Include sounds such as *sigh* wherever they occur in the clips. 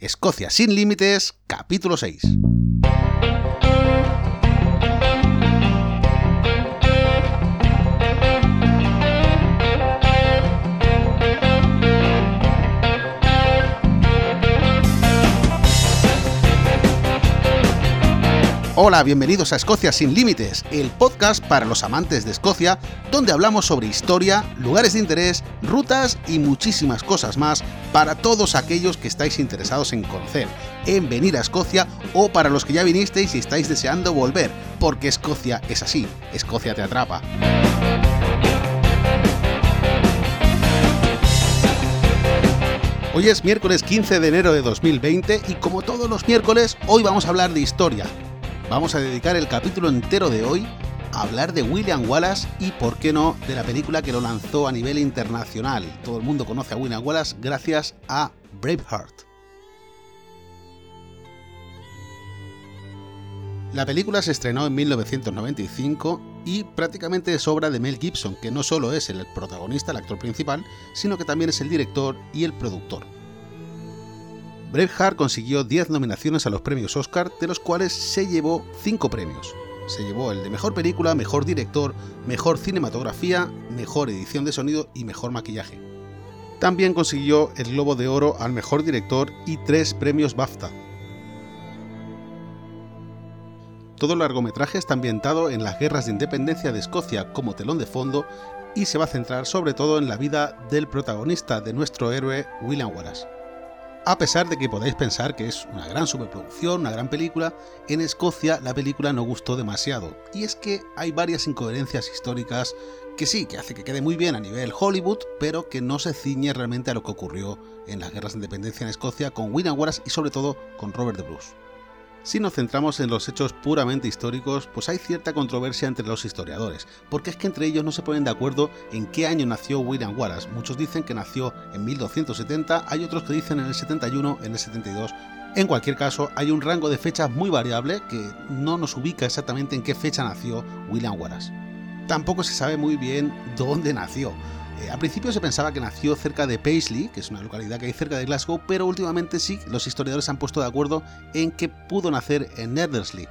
Escocia sin límites, capítulo 6. Hola, bienvenidos a Escocia sin Límites, el podcast para los amantes de Escocia, donde hablamos sobre historia, lugares de interés, rutas y muchísimas cosas más para todos aquellos que estáis interesados en conocer, en venir a Escocia o para los que ya vinisteis y estáis deseando volver, porque Escocia es así, Escocia te atrapa. Hoy es miércoles 15 de enero de 2020 y como todos los miércoles, hoy vamos a hablar de historia, Vamos a dedicar el capítulo entero de hoy hablar de William Wallace y, por qué no, de la película que lo lanzó a nivel internacional. Todo el mundo conoce a William Wallace gracias a Braveheart. La película se estrenó en 1995 y prácticamente es obra de Mel Gibson, que no solo es el protagonista, el actor principal, sino que también es el director y el productor. Braveheart consiguió 10 nominaciones a los premios Oscar, de los cuales se llevó 5 premios. Se llevó el de Mejor Película, Mejor Director, Mejor Cinematografía, Mejor Edición de Sonido y Mejor Maquillaje. También consiguió el Globo de Oro al Mejor Director y 3 premios BAFTA. Todo el largometraje está ambientado en las guerras de independencia de Escocia como telón de fondo y se va a centrar sobre todo en la vida del protagonista de nuestro héroe William Wallace. A pesar de que podáis pensar que es una gran superproducción, una gran película, en Escocia la película no gustó demasiado. Y es que hay varias incoherencias históricas que sí, que hace que quede muy bien a nivel Hollywood, pero que no se ciñe realmente a lo que ocurrió en las guerras de independencia en Escocia con William Wallace y sobre todo con Robert de Bruce. Si nos centramos en los hechos puramente históricos, pues hay cierta controversia entre los historiadores, porque es que entre ellos no se ponen de acuerdo en qué año nació William Wallace. Muchos dicen que nació en 1270, hay otros que dicen en el 71, en el 72. En cualquier caso, hay un rango de fechas muy variable que no nos ubica exactamente en qué fecha nació William Wallace. Tampoco se sabe muy bien dónde nació. Eh, al principio se pensaba que nació cerca de Paisley, que es una localidad que hay cerca de Glasgow, pero últimamente sí, los historiadores han puesto de acuerdo en que pudo nacer en Nethersley.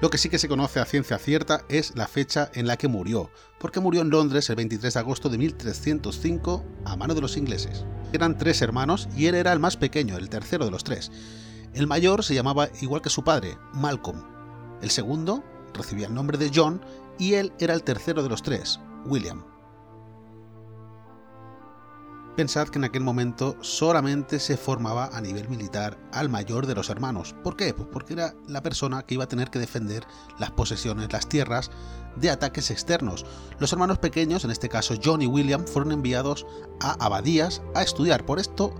Lo que sí que se conoce a ciencia cierta es la fecha en la que murió, porque murió en Londres el 23 de agosto de 1305 a mano de los ingleses. Eran tres hermanos y él era el más pequeño, el tercero de los tres. El mayor se llamaba igual que su padre, Malcolm. El segundo recibía el nombre de John y él era el tercero de los tres, William. Pensad que en aquel momento solamente se formaba a nivel militar al mayor de los hermanos. ¿Por qué? Pues porque era la persona que iba a tener que defender las posesiones, las tierras, de ataques externos. Los hermanos pequeños, en este caso John y William, fueron enviados a abadías a estudiar. Por esto,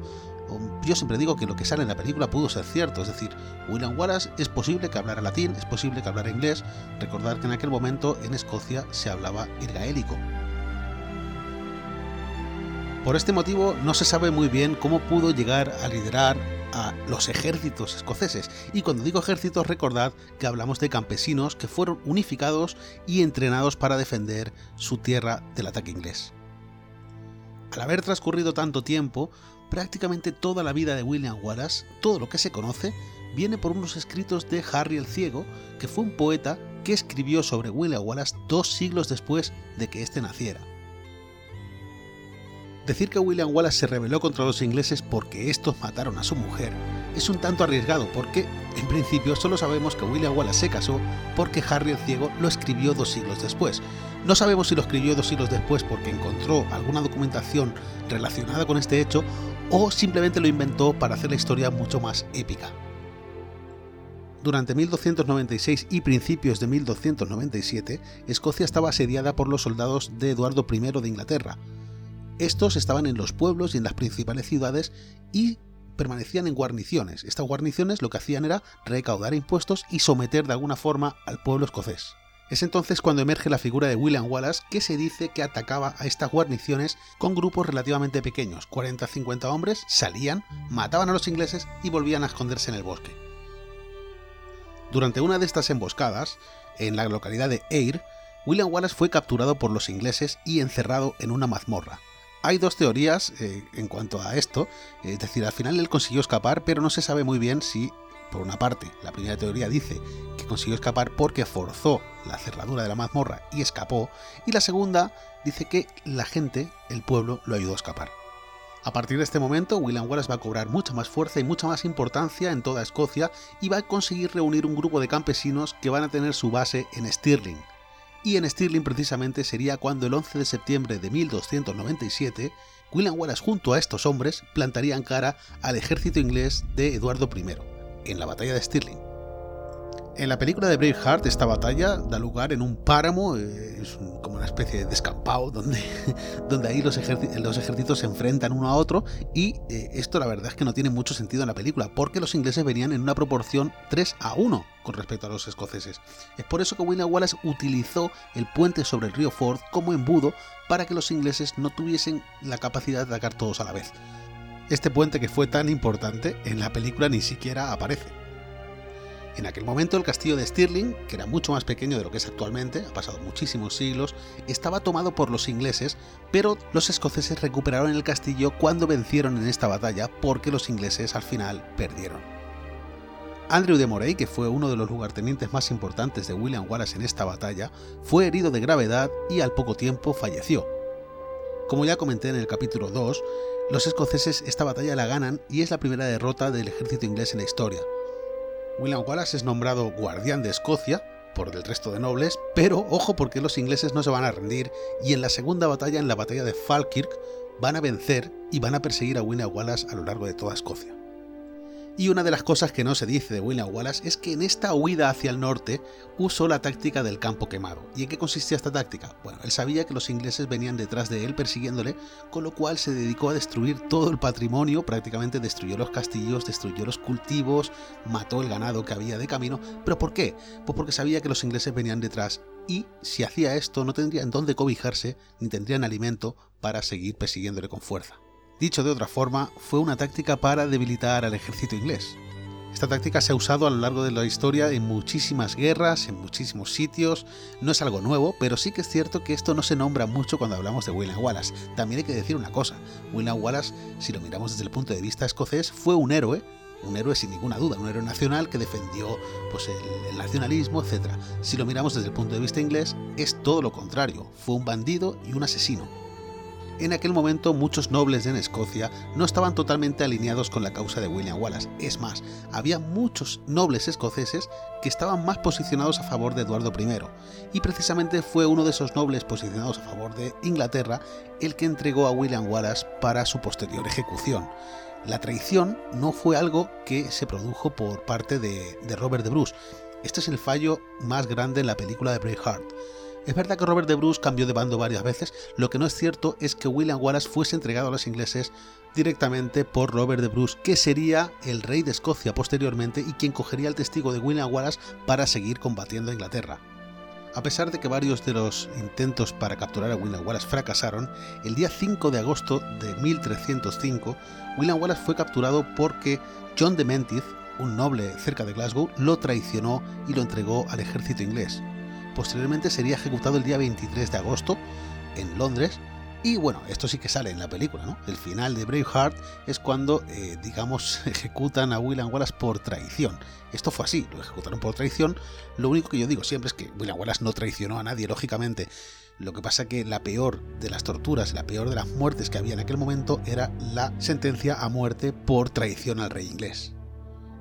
yo siempre digo que lo que sale en la película pudo ser cierto. Es decir, William Wallace es posible que hablara latín, es posible que hablara inglés. Recordar que en aquel momento en Escocia se hablaba el gaélico. Por este motivo no se sabe muy bien cómo pudo llegar a liderar a los ejércitos escoceses. Y cuando digo ejércitos recordad que hablamos de campesinos que fueron unificados y entrenados para defender su tierra del ataque inglés. Al haber transcurrido tanto tiempo, prácticamente toda la vida de William Wallace, todo lo que se conoce, viene por unos escritos de Harry el Ciego, que fue un poeta que escribió sobre William Wallace dos siglos después de que éste naciera. Decir que William Wallace se rebeló contra los ingleses porque estos mataron a su mujer es un tanto arriesgado porque, en principio, solo sabemos que William Wallace se casó porque Harry el Ciego lo escribió dos siglos después. No sabemos si lo escribió dos siglos después porque encontró alguna documentación relacionada con este hecho o simplemente lo inventó para hacer la historia mucho más épica. Durante 1296 y principios de 1297, Escocia estaba asediada por los soldados de Eduardo I de Inglaterra, estos estaban en los pueblos y en las principales ciudades y permanecían en guarniciones. Estas guarniciones lo que hacían era recaudar impuestos y someter de alguna forma al pueblo escocés. Es entonces cuando emerge la figura de William Wallace, que se dice que atacaba a estas guarniciones con grupos relativamente pequeños, 40-50 hombres, salían, mataban a los ingleses y volvían a esconderse en el bosque. Durante una de estas emboscadas, en la localidad de Ayr, William Wallace fue capturado por los ingleses y encerrado en una mazmorra. Hay dos teorías eh, en cuanto a esto, es decir, al final él consiguió escapar, pero no se sabe muy bien si, por una parte, la primera teoría dice que consiguió escapar porque forzó la cerradura de la mazmorra y escapó, y la segunda dice que la gente, el pueblo, lo ayudó a escapar. A partir de este momento, William Wallace va a cobrar mucha más fuerza y mucha más importancia en toda Escocia y va a conseguir reunir un grupo de campesinos que van a tener su base en Stirling. Y en Stirling precisamente sería cuando el 11 de septiembre de 1297, William Wallace junto a estos hombres plantarían cara al ejército inglés de Eduardo I, en la batalla de Stirling. En la película de Braveheart, esta batalla da lugar en un páramo, eh, es como una especie de descampado, donde, *laughs* donde ahí los, ejércitos se enfrentan uno a otro, y eh, esto la verdad es que no tiene mucho sentido en la película, porque los ingleses venían en una proporción 3 a 1 con respecto a los escoceses. Es por eso que William Wallace utilizó el puente sobre el río Ford como embudo para que los ingleses no tuviesen la capacidad de atacar todos a la vez. Este puente que fue tan importante en la película ni siquiera aparece. En aquel momento el castillo de Stirling, que era mucho más pequeño de lo que es actualmente, ha pasado muchísimos siglos, estaba tomado por los ingleses, pero los escoceses recuperaron el castillo cuando vencieron en esta batalla porque los ingleses al final perdieron. Andrew de Moray, que fue uno de los lugartenientes más importantes de William Wallace en esta batalla, fue herido de gravedad y al poco tiempo falleció. Como ya comenté en el capítulo 2, los escoceses esta batalla la ganan y es la primera derrota del ejército inglés en la historia, William Wallace es nombrado guardián de Escocia por el resto de nobles, pero ojo porque los ingleses no se van a rendir y en la segunda batalla, en la batalla de Falkirk, van a vencer y van a perseguir a William Wallace a lo largo de toda Escocia. Y una de las cosas que no se dice de William Wallace es que en esta huida hacia el norte usó la táctica del campo quemado. ¿Y en qué consistía esta táctica? Bueno, él sabía que los ingleses venían detrás de él persiguiéndole, con lo cual se dedicó a destruir todo el patrimonio, prácticamente destruyó los castillos, destruyó los cultivos, mató el ganado que había de camino. ¿Pero por qué? Pues porque sabía que los ingleses venían detrás y si hacía esto no tendrían dónde cobijarse ni tendrían alimento para seguir persiguiéndole con fuerza. Dicho de otra forma, fue una táctica para debilitar al ejército inglés. Esta táctica se ha usado a lo largo de la historia en muchísimas guerras, en muchísimos sitios, no es algo nuevo, pero sí que es cierto que esto no se nombra mucho cuando hablamos de William Wallace. También hay que decir una cosa, William Wallace, si lo miramos desde el punto de vista escocés, fue un héroe, un héroe sin ninguna duda, un héroe nacional que defendió pues, el, el nacionalismo, etc. Si lo miramos desde el punto de vista inglés, es todo lo contrario, fue un bandido y un asesino en aquel momento muchos nobles en Escocia no estaban totalmente alineados con la causa de William Wallace. Es más, había muchos nobles escoceses que estaban más posicionados a favor de Eduardo I, y precisamente fue uno de esos nobles posicionados a favor de Inglaterra el que entregó a William Wallace para su posterior ejecución. La traición no fue algo que se produjo por parte de, de Robert de Bruce. Este es el fallo más grande en la película de Braveheart es verdad que Robert de Bruce cambió de bando varias veces, lo que no es cierto es que William Wallace fuese entregado a los ingleses directamente por Robert de Bruce, que sería el rey de Escocia posteriormente y quien cogería el testigo de William Wallace para seguir combatiendo a Inglaterra. A pesar de que varios de los intentos para capturar a William Wallace fracasaron, el día 5 de agosto de 1305, William Wallace fue capturado porque John de Menteith, un noble cerca de Glasgow, lo traicionó y lo entregó al ejército inglés posteriormente sería ejecutado el día 23 de agosto en Londres. Y bueno, esto sí que sale en la película, ¿no? El final de Braveheart es cuando, eh, digamos, *laughs* ejecutan a William Wallace por traición. Esto fue así, lo ejecutaron por traición. Lo único que yo digo siempre es que William Wallace no traicionó a nadie, lógicamente. Lo que pasa que la peor de las torturas, la peor de las muertes que había en aquel momento era la sentencia a muerte por traición al rey inglés.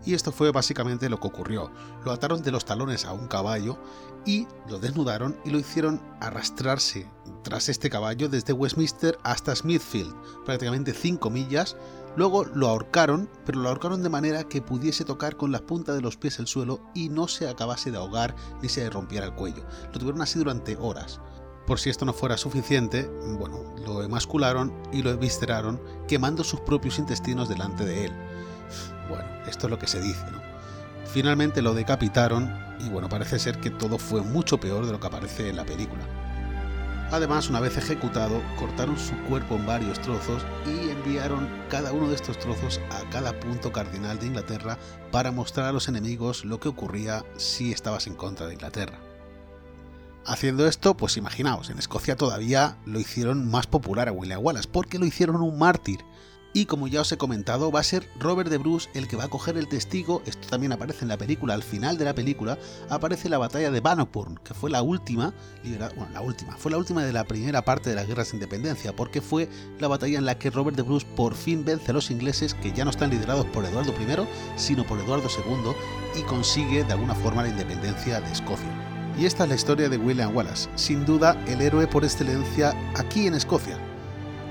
Y esto fue básicamente lo que ocurrió. Lo ataron de los talones a un caballo y lo desnudaron y lo hicieron arrastrarse tras este caballo desde Westminster hasta Smithfield, prácticamente 5 millas. Luego lo ahorcaron, pero lo ahorcaron de manera que pudiese tocar con la punta de los pies el suelo y no se acabase de ahogar ni se rompiera el cuello. Lo tuvieron así durante horas. Por si esto no fuera suficiente, bueno, lo emascularon y lo evisceraron quemando sus propios intestinos delante de él. Bueno, esto es lo que se dice, ¿no? Finalmente lo decapitaron y bueno, parece ser que todo fue mucho peor de lo que aparece en la película. Además, una vez ejecutado, cortaron su cuerpo en varios trozos y enviaron cada uno de estos trozos a cada punto cardinal de Inglaterra para mostrar a los enemigos lo que ocurría si estabas en contra de Inglaterra. Haciendo esto, pues imaginaos, en Escocia todavía lo hicieron más popular a William Wallace, porque lo hicieron un mártir. Y como ya os he comentado, va a ser Robert de Bruce el que va a coger el testigo. Esto también aparece en la película. Al final de la película aparece la batalla de Bannockburn, que fue la última, bueno, la última, fue la última de la primera parte de las guerras de independencia, porque fue la batalla en la que Robert de Bruce por fin vence a los ingleses que ya no están liderados por Eduardo I, sino por Eduardo II, y consigue de alguna forma la independencia de Escocia. Y esta es la historia de William Wallace, sin duda el héroe por excelencia aquí en Escocia.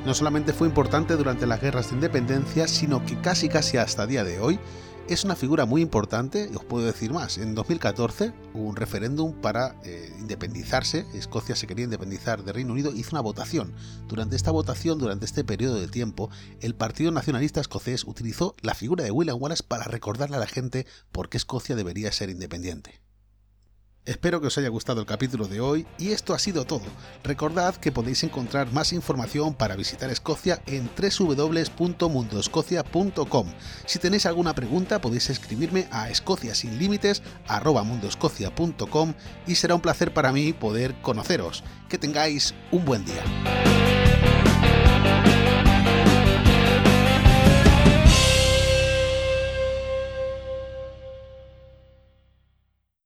No solamente fue importante durante las guerras de independencia, sino que casi casi hasta día de hoy es una figura muy importante, y os puedo decir más, en 2014 hubo un referéndum para eh, independizarse, Escocia se quería independizar de Reino Unido, hizo una votación. Durante esta votación, durante este periodo de tiempo, el Partido Nacionalista Escocés utilizó la figura de William Wallace para recordarle a la gente por qué Escocia debería ser independiente. Espero que os haya gustado el capítulo de hoy y esto ha sido todo. Recordad que podéis encontrar más información para visitar Escocia en www.mundoescocia.com. Si tenéis alguna pregunta podéis escribirme a escociasinlímites@mundoescocia.com y será un placer para mí poder conoceros. Que tengáis un buen día.